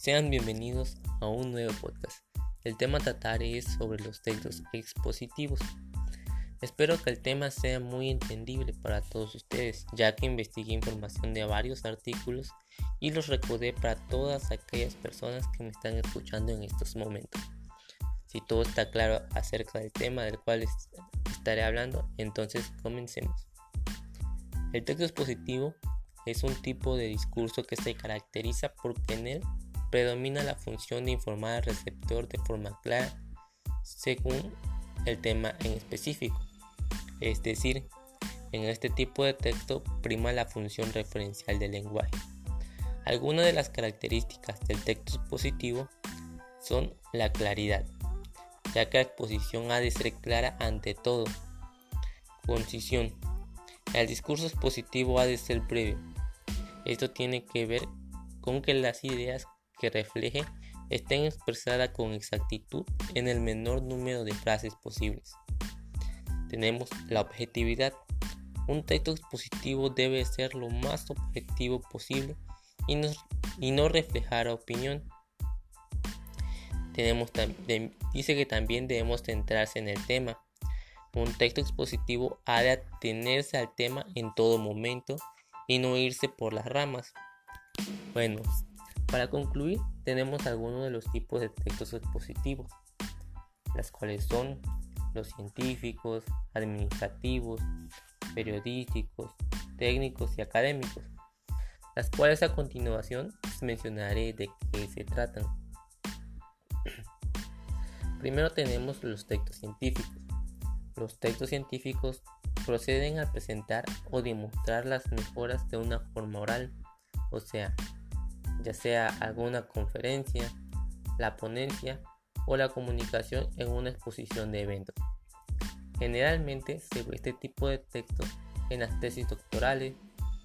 Sean bienvenidos a un nuevo podcast. El tema a tratar es sobre los textos expositivos. Espero que el tema sea muy entendible para todos ustedes, ya que investigué información de varios artículos y los recordé para todas aquellas personas que me están escuchando en estos momentos. Si todo está claro acerca del tema del cual estaré hablando, entonces comencemos. El texto expositivo es un tipo de discurso que se caracteriza porque en él predomina la función de informar al receptor de forma clara según el tema en específico. Es decir, en este tipo de texto prima la función referencial del lenguaje. Algunas de las características del texto expositivo son la claridad, ya que la exposición ha de ser clara ante todo. Concisión. El discurso expositivo ha de ser breve. Esto tiene que ver con que las ideas que refleje estén expresadas con exactitud en el menor número de frases posibles. Tenemos la objetividad. Un texto expositivo debe ser lo más objetivo posible y no, y no reflejar opinión. Tenemos dice que también debemos centrarse en el tema. Un texto expositivo ha de atenerse al tema en todo momento y no irse por las ramas. Bueno, para concluir, tenemos algunos de los tipos de textos expositivos, las cuales son los científicos, administrativos, periodísticos, técnicos y académicos, las cuales a continuación mencionaré de qué se tratan. Primero tenemos los textos científicos. Los textos científicos proceden a presentar o demostrar las mejoras de una forma oral, o sea, ya sea alguna conferencia, la ponencia o la comunicación en una exposición de eventos. Generalmente se ve este tipo de texto en las tesis doctorales,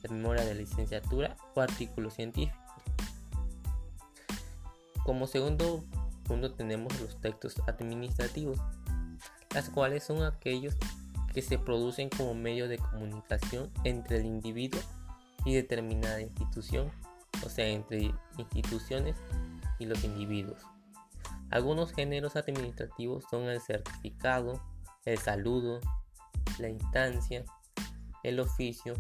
de memoria de licenciatura o artículos científicos. Como segundo punto tenemos los textos administrativos, las cuales son aquellos que se producen como medio de comunicación entre el individuo y determinada institución o sea, entre instituciones y los individuos. Algunos géneros administrativos son el certificado, el saludo, la instancia, el oficio,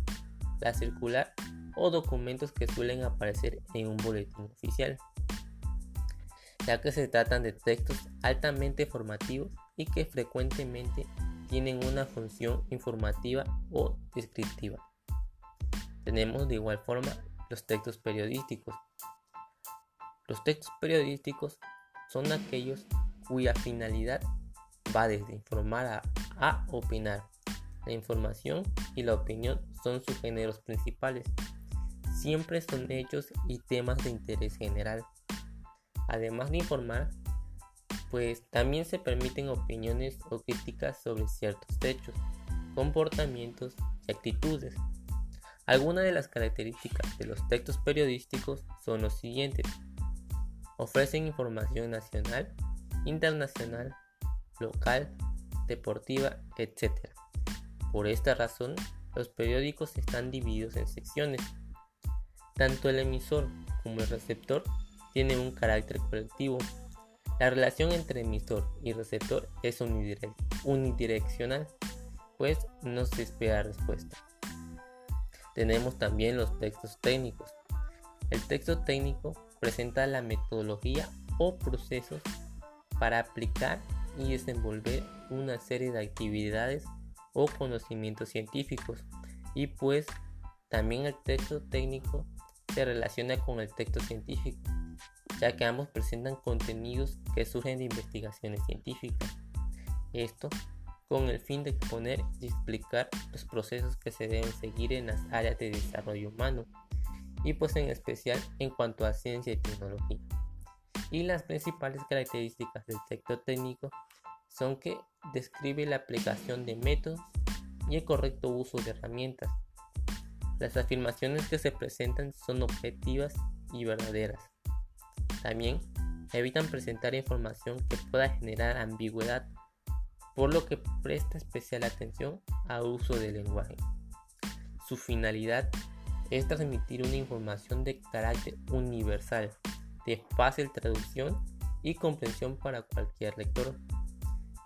la circular o documentos que suelen aparecer en un boletín oficial, ya que se tratan de textos altamente formativos y que frecuentemente tienen una función informativa o descriptiva. Tenemos de igual forma los textos periodísticos. Los textos periodísticos son aquellos cuya finalidad va desde informar a, opinar. La información y la opinión son sus géneros principales. Siempre son hechos y temas de interés general. Además de informar, pues también se permiten opiniones o críticas sobre ciertos hechos, comportamientos y actitudes. Algunas de las características de los textos periodísticos son los siguientes. Ofrecen información nacional, internacional, local, deportiva, etc. Por esta razón, los periódicos están divididos en secciones. Tanto el emisor como el receptor tienen un carácter colectivo. La relación entre emisor y receptor es unidireccional, pues no se espera respuesta. Tenemos también los textos técnicos. El texto técnico presenta la metodología o procesos para aplicar y desenvolver una serie de actividades o conocimientos científicos y pues también el texto técnico se relaciona con el texto científico ya que ambos presentan contenidos que surgen de investigaciones científicas. Esto con el fin de exponer y explicar los procesos que se deben seguir en las áreas de desarrollo humano y pues en especial en cuanto a ciencia y tecnología. Y las principales características del texto técnico son que describe la aplicación de métodos y el correcto uso de herramientas. Las afirmaciones que se presentan son objetivas y verdaderas. También evitan presentar información que pueda generar ambigüedad por lo que presta especial atención al uso del lenguaje. Su finalidad es transmitir una información de carácter universal, de fácil traducción y comprensión para cualquier lector,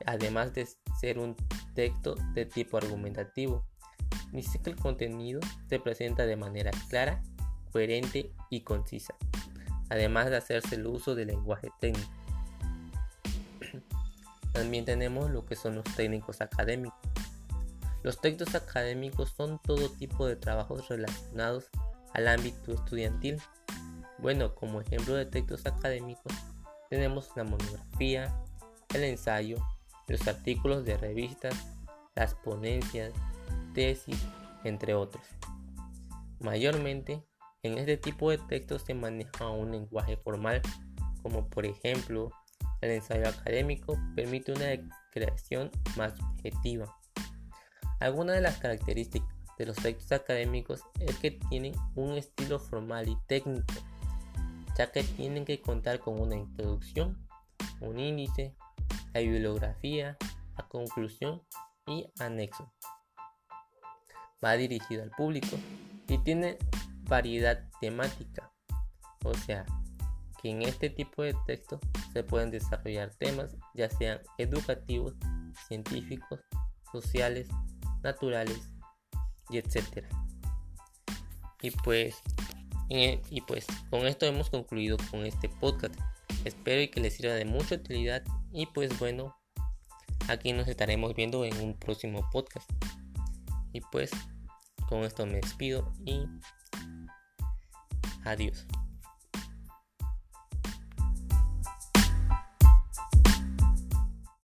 además de ser un texto de tipo argumentativo. Dice que el contenido se presenta de manera clara, coherente y concisa, además de hacerse el uso del lenguaje técnico. También tenemos lo que son los técnicos académicos. Los textos académicos son todo tipo de trabajos relacionados al ámbito estudiantil. Bueno, como ejemplo de textos académicos tenemos la monografía, el ensayo, los artículos de revistas, las ponencias, tesis, entre otros. Mayormente, en este tipo de textos se maneja un lenguaje formal, como por ejemplo, el ensayo académico permite una creación más objetiva. Algunas de las características de los textos académicos es que tienen un estilo formal y técnico, ya que tienen que contar con una introducción, un índice, la bibliografía, la conclusión y anexo. Va dirigido al público y tiene variedad temática, o sea, que en este tipo de textos se pueden desarrollar temas ya sean educativos, científicos, sociales, naturales y etcétera. Y pues, y pues con esto hemos concluido con este podcast. Espero y que les sirva de mucha utilidad y pues bueno, aquí nos estaremos viendo en un próximo podcast. Y pues con esto me despido y adiós.